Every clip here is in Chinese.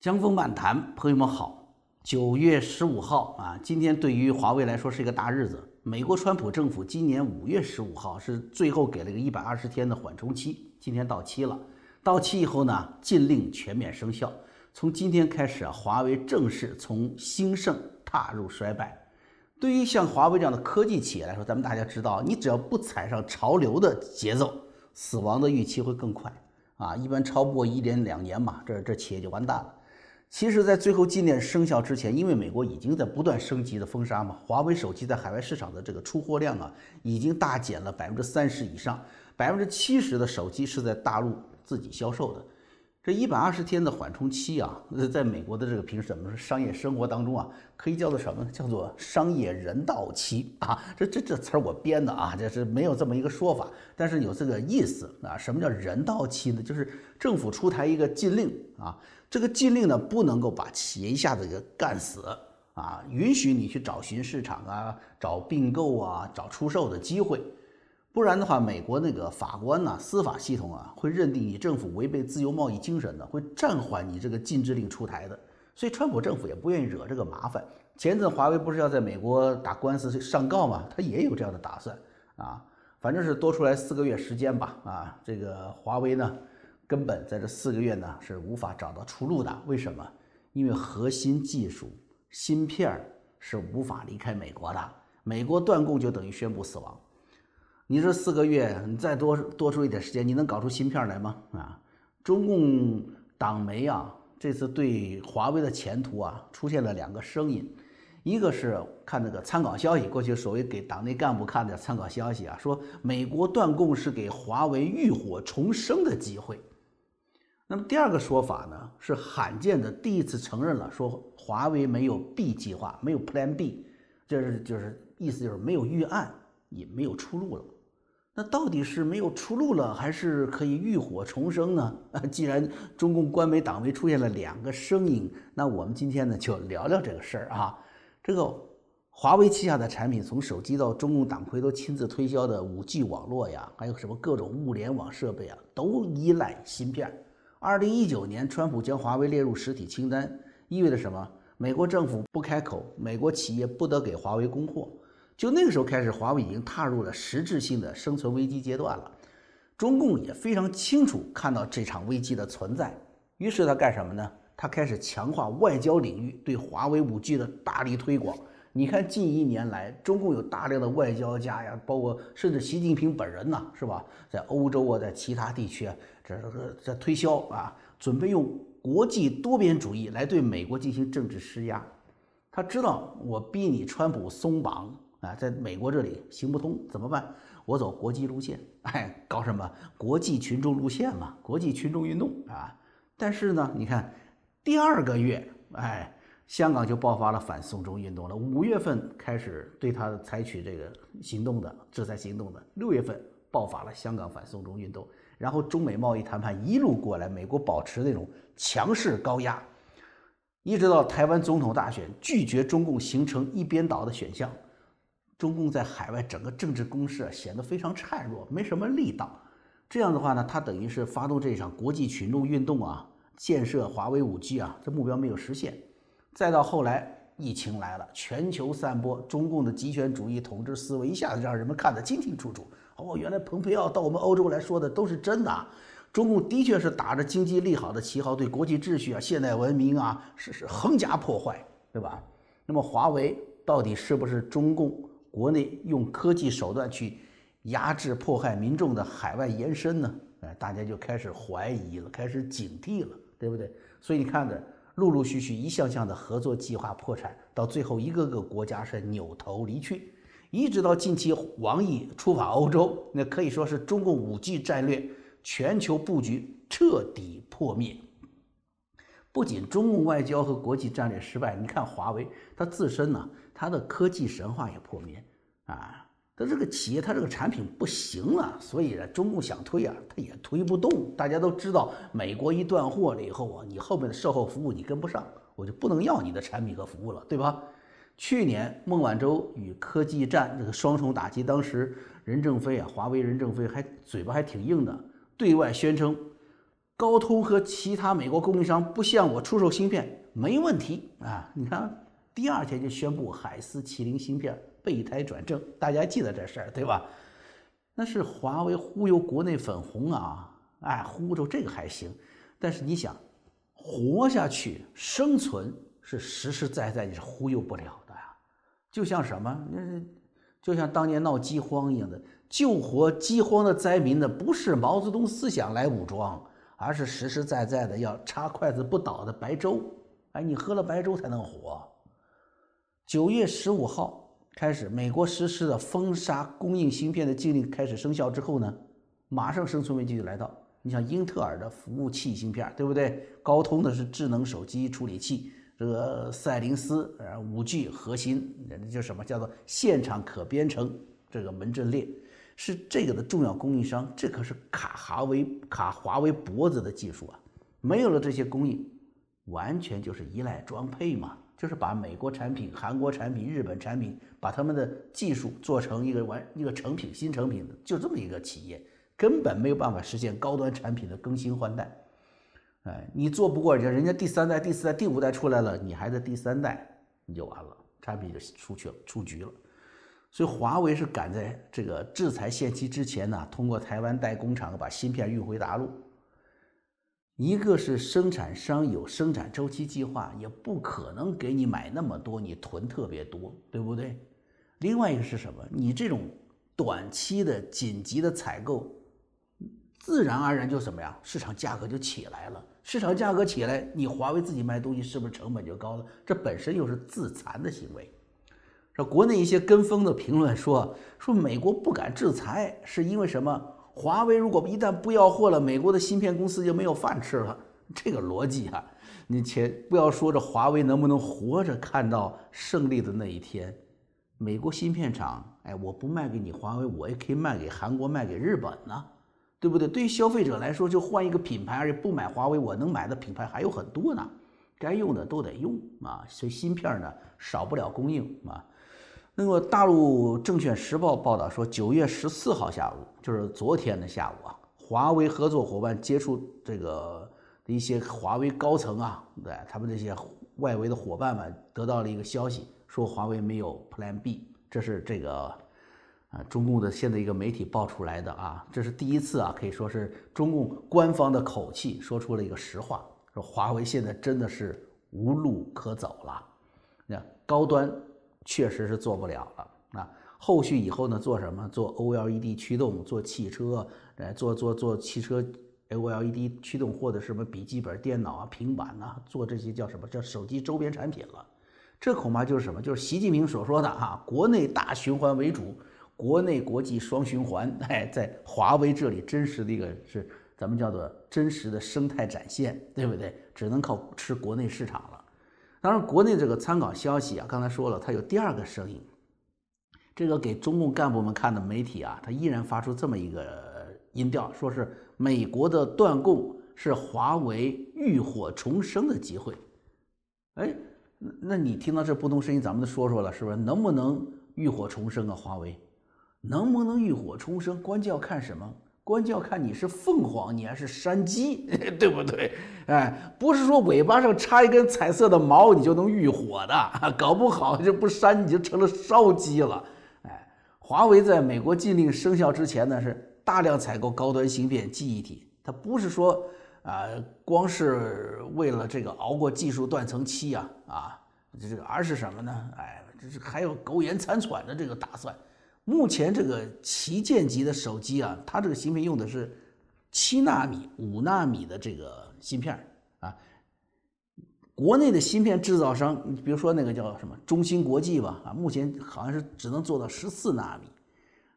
江峰漫谈，朋友们好。九月十五号啊，今天对于华为来说是一个大日子。美国川普政府今年五月十五号是最后给了个一百二十天的缓冲期，今天到期了。到期以后呢，禁令全面生效。从今天开始啊，华为正式从兴盛踏入衰败。对于像华为这样的科技企业来说，咱们大家知道，你只要不踩上潮流的节奏，死亡的预期会更快啊。一般超不过一年两年嘛，这这企业就完蛋了。其实，在最后禁令生效之前，因为美国已经在不断升级的封杀嘛，华为手机在海外市场的这个出货量啊，已经大减了百分之三十以上，百分之七十的手机是在大陆自己销售的。这一百二十天的缓冲期啊，在美国的这个平时怎么说商业生活当中啊，可以叫做什么呢？叫做商业人道期啊。这这这词儿我编的啊，这是没有这么一个说法，但是有这个意思啊。什么叫人道期呢？就是政府出台一个禁令啊，这个禁令呢不能够把企业一下子给干死啊，允许你去找寻市场啊，找并购啊，找出售的机会。不然的话，美国那个法官呢，司法系统啊，会认定你政府违背自由贸易精神的，会暂缓你这个禁制令出台的。所以，川普政府也不愿意惹这个麻烦。前阵华为不是要在美国打官司上告吗？他也有这样的打算啊。反正是多出来四个月时间吧。啊，这个华为呢，根本在这四个月呢是无法找到出路的。为什么？因为核心技术芯片是无法离开美国的，美国断供就等于宣布死亡。你这四个月，你再多多出一点时间，你能搞出芯片来吗？啊，中共党媒啊，这次对华为的前途啊，出现了两个声音，一个是看那个参考消息，过去所谓给党内干部看的参考消息啊，说美国断供是给华为浴火重生的机会。那么第二个说法呢，是罕见的第一次承认了，说华为没有 B 计划，没有 Plan B，这是就是意思就是没有预案，也没有出路了。那到底是没有出路了，还是可以浴火重生呢？啊，既然中共官媒党媒出现了两个声音，那我们今天呢就聊聊这个事儿啊。这个华为旗下的产品，从手机到中共党魁都亲自推销的五 G 网络呀，还有什么各种物联网设备啊，都依赖芯片。二零一九年，川普将华为列入实体清单，意味着什么？美国政府不开口，美国企业不得给华为供货。就那个时候开始，华为已经踏入了实质性的生存危机阶段了。中共也非常清楚看到这场危机的存在，于是他干什么呢？他开始强化外交领域对华为五 G 的大力推广。你看，近一年来，中共有大量的外交家呀，包括甚至习近平本人呐，是吧？在欧洲啊，在其他地区啊，这这这推销啊，准备用国际多边主义来对美国进行政治施压。他知道，我逼你川普松绑。啊，在美国这里行不通怎么办？我走国际路线，哎，搞什么国际群众路线嘛，国际群众运动啊。但是呢，你看第二个月，哎，香港就爆发了反送中运动了。五月份开始对他采取这个行动的制裁行动的，六月份爆发了香港反送中运动。然后中美贸易谈判一路过来，美国保持那种强势高压，一直到台湾总统大选，拒绝中共形成一边倒的选项。中共在海外整个政治攻势啊显得非常孱弱，没什么力道。这样的话呢，他等于是发动这场国际群众运动啊，建设华为五 G 啊，这目标没有实现。再到后来，疫情来了，全球散播中共的极权主义统治思维，一下子让人们看得清清楚楚。哦，原来蓬佩奥到我们欧洲来说的都是真的。中共的确是打着经济利好的旗号，对国际秩序啊、现代文明啊，是是横加破坏，对吧？那么华为到底是不是中共？国内用科技手段去压制迫害民众的海外延伸呢？哎，大家就开始怀疑了，开始警惕了，对不对？所以你看着，陆陆续续一项项的合作计划破产，到最后一个个国家是扭头离去，一直到近期王毅出访欧洲，那可以说是中共五 G 战略全球布局彻底破灭。不仅中共外交和国际战略失败，你看华为它自身呢？它的科技神话也破灭啊！它这个企业，它这个产品不行了，所以呢，中共想推啊，它也推不动。大家都知道，美国一断货了以后啊，你后面的售后服务你跟不上，我就不能要你的产品和服务了，对吧？去年孟晚舟与科技战这个双重打击，当时任正非啊，华为任正非还嘴巴还挺硬的，对外宣称高通和其他美国供应商不向我出售芯片，没问题啊！你看，第二天就宣布海思麒麟芯片备胎转正，大家记得这事儿对吧？那是华为忽悠国内粉红啊，哎，忽悠这个还行，但是你想活下去、生存是实实在在你是忽悠不了的呀。就像什么，就像当年闹饥荒一样的，救活饥荒的灾民的不是毛泽东思想来武装，而是实实在在的要插筷子不倒的白粥。哎，你喝了白粥才能活。九月十五号开始，美国实施的封杀供应芯片的禁令开始生效之后呢，马上生存危机就来到。你像英特尔的服务器芯片，对不对？高通的是智能手机处理器。这个赛灵思呃五 G 核心，那叫什么？叫做现场可编程这个门阵列，是这个的重要供应商。这可是卡华为卡华为脖子的技术啊！没有了这些供应，完全就是依赖装配嘛，就是把美国产品、韩国产品、日本产品，把他们的技术做成一个完一个成品、新成品的，就这么一个企业，根本没有办法实现高端产品的更新换代。哎，你做不过人家，人家第三代、第四代、第五代出来了，你还在第三代，你就完了，产品就出去了，出局了。所以华为是赶在这个制裁限期之前呢，通过台湾代工厂把芯片运回大陆。一个是生产商有生产周期计划，也不可能给你买那么多，你囤特别多，对不对？另外一个是什么？你这种短期的紧急的采购。自然而然就什么呀？市场价格就起来了。市场价格起来，你华为自己卖东西是不是成本就高了？这本身又是自残的行为。说国内一些跟风的评论说说美国不敢制裁，是因为什么？华为如果一旦不要货了，美国的芯片公司就没有饭吃了。这个逻辑啊，你且不要说这华为能不能活着看到胜利的那一天。美国芯片厂，哎，我不卖给你华为，我也可以卖给韩国，卖给日本呢。对不对？对于消费者来说，就换一个品牌，而且不买华为，我能买的品牌还有很多呢。该用的都得用啊，所以芯片呢少不了供应啊。那么，大陆证券时报报道说，九月十四号下午，就是昨天的下午啊，华为合作伙伴接触这个一些华为高层啊，对他们这些外围的伙伴们得到了一个消息，说华为没有 Plan B，这是这个。啊，中共的现在一个媒体爆出来的啊，这是第一次啊，可以说是中共官方的口气说出了一个实话，说华为现在真的是无路可走了。那高端确实是做不了了。那后续以后呢，做什么？做 OLED 驱动，做汽车，呃，做做做汽车 OLED 驱动，或者什么笔记本电脑啊、平板呐，做这些叫什么叫手机周边产品了。这恐怕就是什么？就是习近平所说的哈，国内大循环为主。国内国际双循环，哎，在华为这里真实的一个是咱们叫做真实的生态展现，对不对？只能靠吃国内市场了。当然，国内这个参考消息啊，刚才说了，它有第二个声音，这个给中共干部们看的媒体啊，它依然发出这么一个音调，说是美国的断供是华为浴火重生的机会。哎，那你听到这不同声音，咱们都说说了，是不是？能不能浴火重生啊？华为？能不能浴火重生，关键要看什么？关键要看你是凤凰，你还是山鸡，对不对？哎，不是说尾巴上插一根彩色的毛你就能浴火的，搞不好就不山你就成了烧鸡了。哎，华为在美国禁令生效之前呢，是大量采购高端芯片、记忆体，它不是说啊，光是为了这个熬过技术断层期啊啊，这个，而是什么呢？哎，这是还有苟延残喘的这个打算。目前这个旗舰级的手机啊，它这个芯片用的是七纳米、五纳米的这个芯片啊。国内的芯片制造商，比如说那个叫什么中芯国际吧，啊，目前好像是只能做到十四纳米。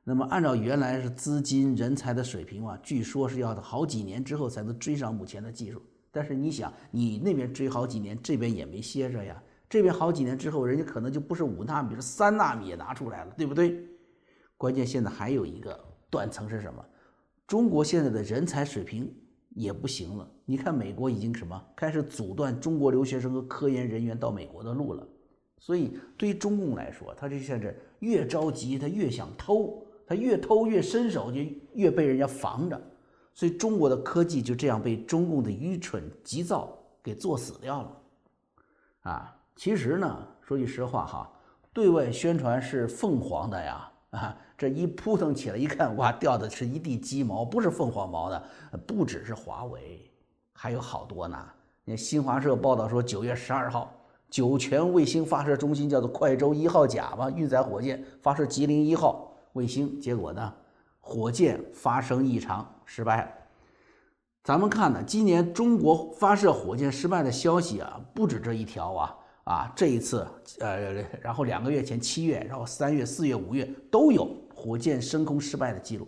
那么按照原来是资金、人才的水平啊，据说是要好几年之后才能追上目前的技术。但是你想，你那边追好几年，这边也没歇着呀。这边好几年之后，人家可能就不是五纳米，是三纳米也拿出来了，对不对？关键现在还有一个断层是什么？中国现在的人才水平也不行了。你看美国已经什么开始阻断中国留学生和科研人员到美国的路了。所以对于中共来说，他这现在越着急，他越想偷，他越偷越伸手，就越被人家防着。所以中国的科技就这样被中共的愚蠢急躁给做死掉了。啊，其实呢，说句实话哈，对外宣传是凤凰的呀，啊，这一扑腾起来一看，哇，掉的是一地鸡毛，不是凤凰毛的，不只是华为，还有好多呢。你新华社报道说，九月十二号，酒泉卫星发射中心叫做快舟一号甲嘛，运载火箭发射吉林一号卫星，结果呢，火箭发生异常，失败了。咱们看呢，今年中国发射火箭失败的消息啊，不止这一条啊啊！这一次，呃，然后两个月前七月，然后三月、四月、五月都有火箭升空失败的记录。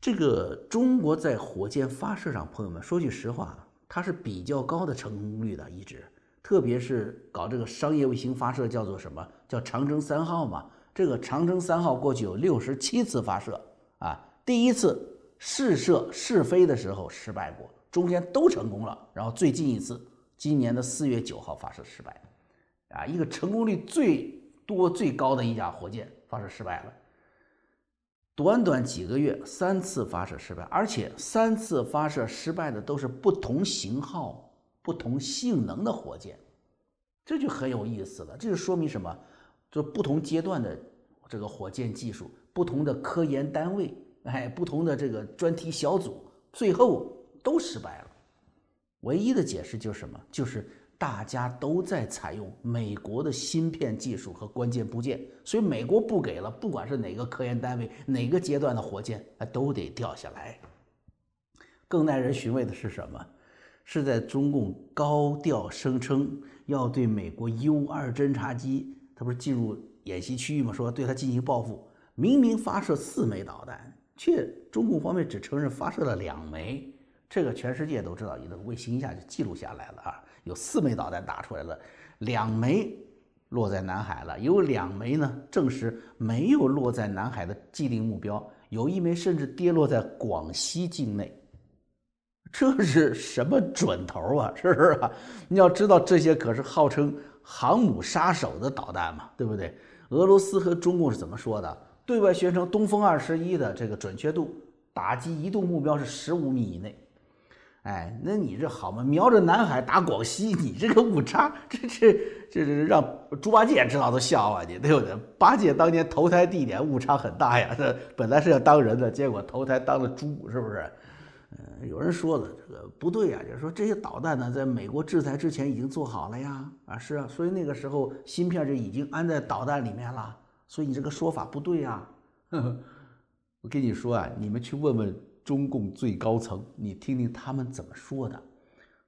这个中国在火箭发射上，朋友们说句实话，它是比较高的成功率的，一直，特别是搞这个商业卫星发射，叫做什么叫长征三号嘛？这个长征三号过去有六十七次发射啊，第一次。试射试飞的时候失败过，中间都成功了。然后最近一次，今年的四月九号发射失败，啊，一个成功率最多最高的一架火箭发射失败了。短短几个月，三次发射失败，而且三次发射失败的都是不同型号、不同性能的火箭，这就很有意思了。这就说明什么？就不同阶段的这个火箭技术，不同的科研单位。哎，不同的这个专题小组最后都失败了。唯一的解释就是什么？就是大家都在采用美国的芯片技术和关键部件，所以美国不给了，不管是哪个科研单位、哪个阶段的火箭，啊，都得掉下来。更耐人寻味的是什么？是在中共高调声称要对美国 U 二侦察机，它不是进入演习区域吗？说对它进行报复，明明发射四枚导弹。却中共方面只承认发射了两枚，这个全世界都知道，一个卫星一下就记录下来了啊，有四枚导弹打出来了，两枚落在南海了，有两枚呢证实没有落在南海的既定目标，有一枚甚至跌落在广西境内，这是什么准头啊？是不是啊？你要知道这些可是号称航母杀手的导弹嘛，对不对？俄罗斯和中共是怎么说的？对外宣称东风二十一的这个准确度打击移动目标是十五米以内，哎，那你这好嘛？瞄着南海打广西，你这个误差，这这这这让猪八戒知道都笑话你，对不对？八戒当年投胎地点误差很大呀，这本来是要当人的，结果投胎当了猪，是不是？嗯，有人说了，这个不对呀，就是说这些导弹呢，在美国制裁之前已经做好了呀，啊，是啊，所以那个时候芯片就已经安在导弹里面了。所以你这个说法不对呀！我跟你说啊，你们去问问中共最高层，你听听他们怎么说的，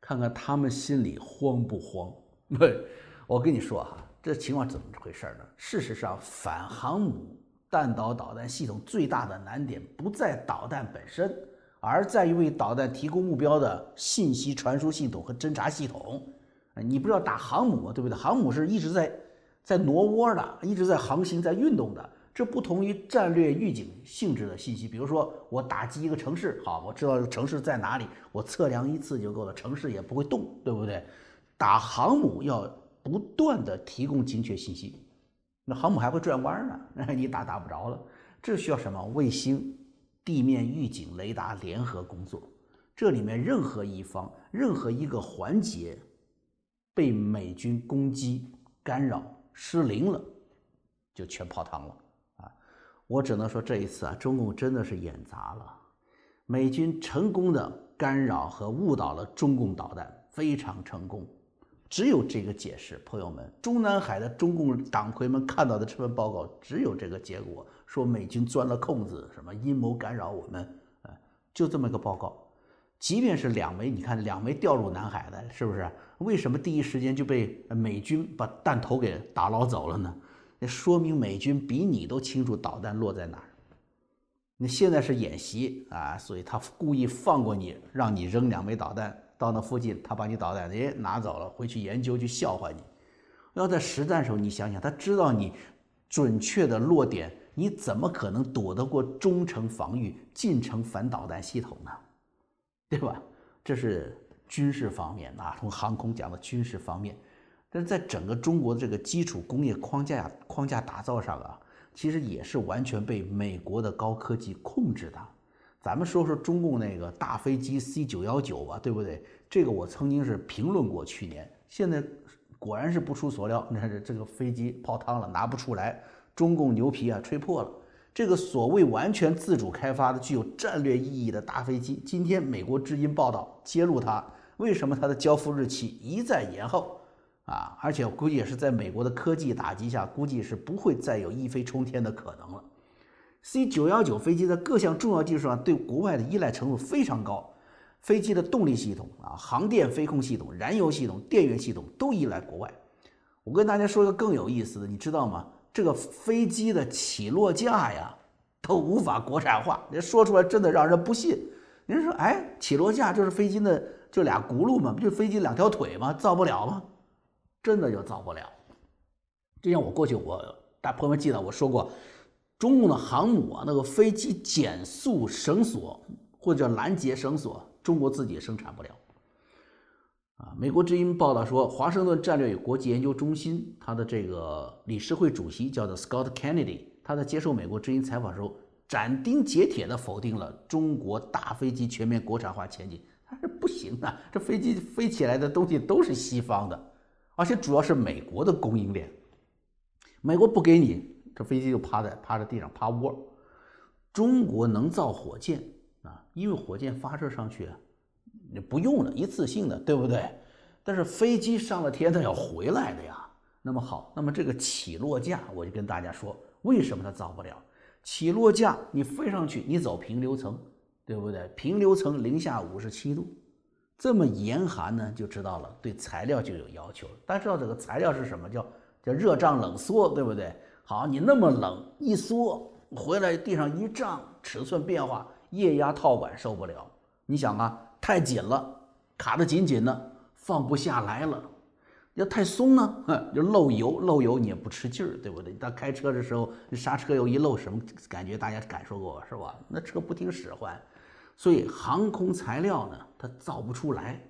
看看他们心里慌不慌？不，我跟你说哈，这情况怎么回事呢？事实上，反航母弹道导弹系统最大的难点不在导弹本身，而在于为导弹提供目标的信息传输系统和侦察系统。你不是要打航母吗？对不对？航母是一直在。在挪窝的，一直在航行，在运动的，这不同于战略预警性质的信息。比如说，我打击一个城市，好，我知道这个城市在哪里，我测量一次就够了，城市也不会动，对不对？打航母要不断的提供精确信息，那航母还会转弯呢，那你打打不着了。这需要什么？卫星、地面预警、雷达联合工作。这里面任何一方、任何一个环节被美军攻击、干扰。失灵了，就全泡汤了！我只能说这一次啊，中共真的是演砸了，美军成功的干扰和误导了中共导弹，非常成功。只有这个解释，朋友们，中南海的中共党魁们看到的这份报告，只有这个结果，说美军钻了空子，什么阴谋干扰我们，呃，就这么个报告。即便是两枚，你看两枚掉入南海的，是不是？为什么第一时间就被美军把弹头给打捞走了呢？那说明美军比你都清楚导弹落在哪儿。那现在是演习啊，所以他故意放过你，让你扔两枚导弹到那附近，他把你导弹哎拿走了，回去研究去笑话你。要在实战时候，你想想，他知道你准确的落点，你怎么可能躲得过中程防御、近程反导弹系统呢？对吧？这是军事方面啊，从航空讲的军事方面，但是在整个中国的这个基础工业框架框架打造上啊，其实也是完全被美国的高科技控制的。咱们说说中共那个大飞机 C 九幺九吧，对不对？这个我曾经是评论过，去年，现在果然是不出所料，你看这这个飞机泡汤了，拿不出来，中共牛皮啊吹破了。这个所谓完全自主开发的、具有战略意义的大飞机，今天美国之音报道揭露它，为什么它的交付日期一再延后啊？而且我估计也是在美国的科技打击下，估计是不会再有一飞冲天的可能了。C 九幺九飞机在各项重要技术上对国外的依赖程度非常高，飞机的动力系统啊、航电飞控系统、燃油系统、电源系统都依赖国外。我跟大家说一个更有意思的，你知道吗？这个飞机的起落架呀都无法国产化，你说出来真的让人不信。您说，哎，起落架就是飞机的就俩轱辘嘛，不就飞机两条腿吗？造不了吗？真的就造不了。就像我过去我大朋友们记得我说过。中共的航母啊，那个飞机减速绳索或者叫拦截绳索，中国自己生产不了。啊，美国之音报道说，华盛顿战略与国际研究中心它的这个理事会主席叫做 Scott Kennedy，他在接受美国之音采访时候斩钉截铁地否定了中国大飞机全面国产化前景。他说不行啊，这飞机飞起来的东西都是西方的，而且主要是美国的供应链，美国不给你。这飞机就趴在趴在地上趴窝。中国能造火箭啊，因为火箭发射上去，你不用了，一次性的，对不对？但是飞机上了天，它要回来的呀。那么好，那么这个起落架，我就跟大家说，为什么它造不了？起落架你飞上去，你走平流层，对不对？平流层零下五十七度，这么严寒呢，就知道了，对材料就有要求。大家知道这个材料是什么？叫叫热胀冷缩，对不对？好，你那么冷，一缩回来地上一胀，尺寸变化，液压套管受不了。你想啊，太紧了，卡得紧紧的，放不下来了；要太松呢，哼，就漏油，漏油你也不吃劲儿，对不对？当开车的时候，刹车油一漏，什么感觉？大家感受过是吧？那车不听使唤。所以航空材料呢，它造不出来，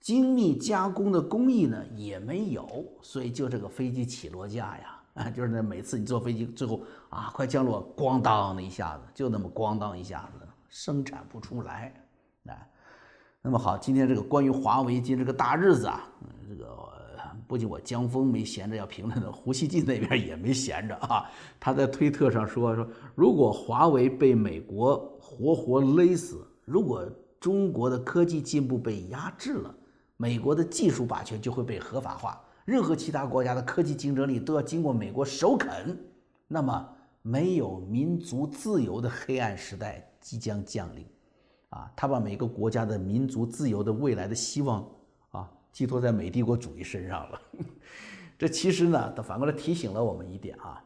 精密加工的工艺呢也没有，所以就这个飞机起落架呀。啊，就是那每次你坐飞机，最后啊，快降落，咣当的一下子，就那么咣当一下子，生产不出来。啊，那么好，今天这个关于华为今这个大日子啊，这个不仅我江峰没闲着要评论的，胡锡进那边也没闲着啊。他在推特上说说，如果华为被美国活活勒死，如果中国的科技进步被压制了，美国的技术霸权就会被合法化。任何其他国家的科技竞争力都要经过美国首肯，那么没有民族自由的黑暗时代即将降临，啊，他把每个国家的民族自由的未来的希望寄托在美帝国主义身上了。这其实呢，他反过来提醒了我们一点啊，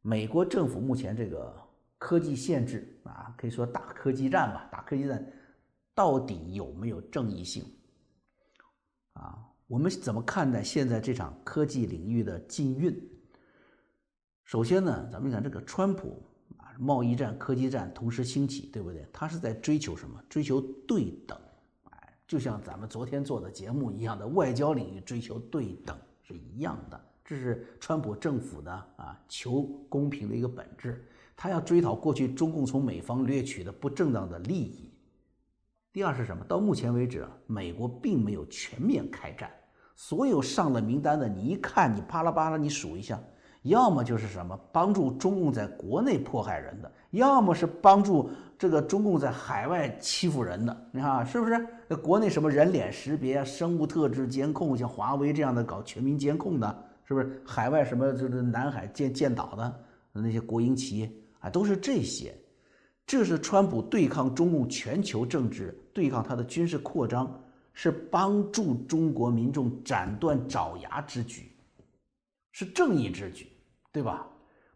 美国政府目前这个科技限制啊，可以说打科技战吧，打科技战到底有没有正义性啊？我们怎么看待现在这场科技领域的禁运？首先呢，咱们看这个川普啊，贸易战、科技战同时兴起，对不对？他是在追求什么？追求对等，就像咱们昨天做的节目一样的外交领域追求对等是一样的。这是川普政府的啊求公平的一个本质，他要追讨过去中共从美方掠取的不正当的利益。第二是什么？到目前为止，美国并没有全面开战。所有上了名单的，你一看，你啪啦啪啦，你数一下，要么就是什么帮助中共在国内迫害人的，要么是帮助这个中共在海外欺负人的。你看是不是？那国内什么人脸识别、生物特质监控，像华为这样的搞全民监控的，是不是？海外什么就是南海建建岛的那些国营企业啊，都是这些。这是川普对抗中共全球政治、对抗他的军事扩张。是帮助中国民众斩断爪牙之举，是正义之举，对吧？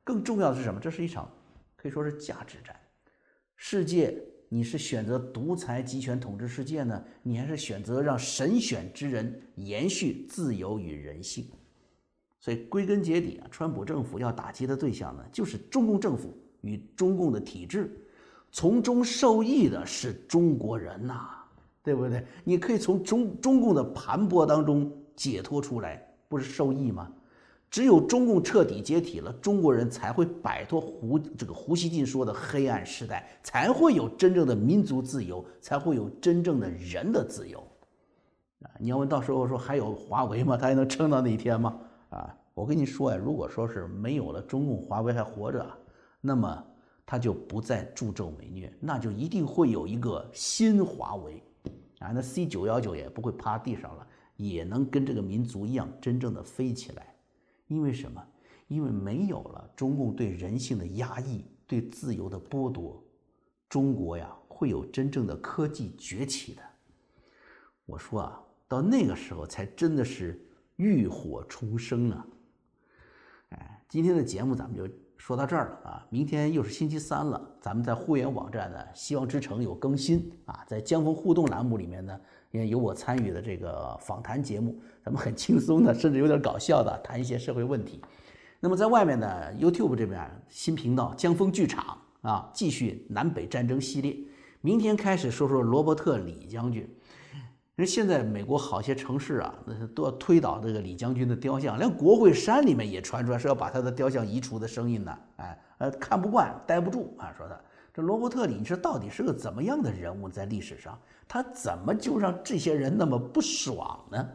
更重要的是什么？这是一场可以说是价值战。世界，你是选择独裁集权统治世界呢，你还是选择让神选之人延续自由与人性？所以归根结底啊，川普政府要打击的对象呢，就是中共政府与中共的体制，从中受益的是中国人呐。对不对？你可以从中中共的盘剥当中解脱出来，不是受益吗？只有中共彻底解体了，中国人才会摆脱胡这个胡锡进说的黑暗时代，才会有真正的民族自由，才会有真正的人的自由。啊，你要问到时候说还有华为吗？他还能撑到那一天吗？啊，我跟你说呀，如果说是没有了中共，华为还活着，那么他就不再助纣为虐，那就一定会有一个新华为，啊，那 C 九幺九也不会趴地上了，也能跟这个民族一样真正的飞起来。因为什么？因为没有了中共对人性的压抑，对自由的剥夺，中国呀会有真正的科技崛起的。我说啊，到那个时候才真的是浴火重生啊！哎，今天的节目咱们就说到这儿了啊！明天又是星期三了，咱们在会员网站呢，希望之城有更新啊，在江峰互动栏目里面呢，也有我参与的这个访谈节目，咱们很轻松的，甚至有点搞笑的谈一些社会问题。那么在外面呢，YouTube 这边新频道江峰剧场啊，继续南北战争系列，明天开始说说罗伯特李将军。因为现在美国好些城市啊，那都要推倒这个李将军的雕像，连国会山里面也传出来是要把他的雕像移除的声音呢。哎，呃，看不惯，待不住啊，说他这罗伯特李，你说到底是个怎么样的人物？在历史上，他怎么就让这些人那么不爽呢？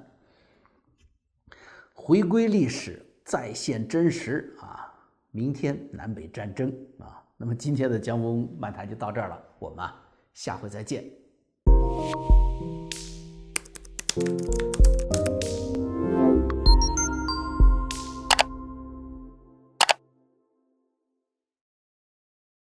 回归历史，再现真实啊！明天南北战争啊，那么今天的江峰漫谈就到这儿了，我们，下回再见。